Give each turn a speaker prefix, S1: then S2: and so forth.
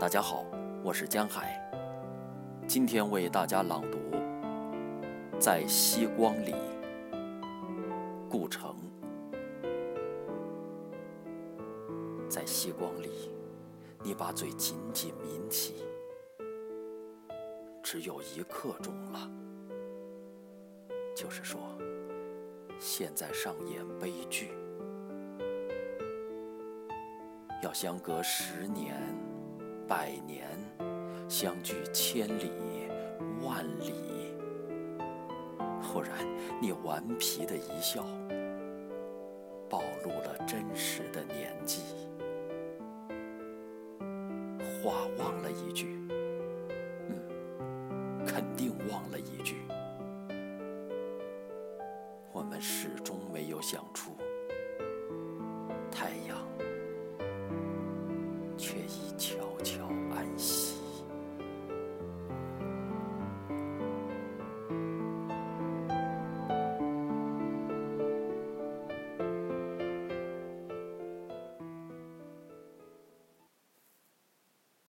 S1: 大家好，我是江海，今天为大家朗读《在夕光里》，顾城。在夕光里，你把嘴紧紧抿起，只有一刻钟了，就是说，现在上演悲剧，要相隔十年。百年相距千里万里，忽然你顽皮的一笑，暴露了真实的年纪。话忘了一句，嗯，肯定忘了一句，我们始终没有想出。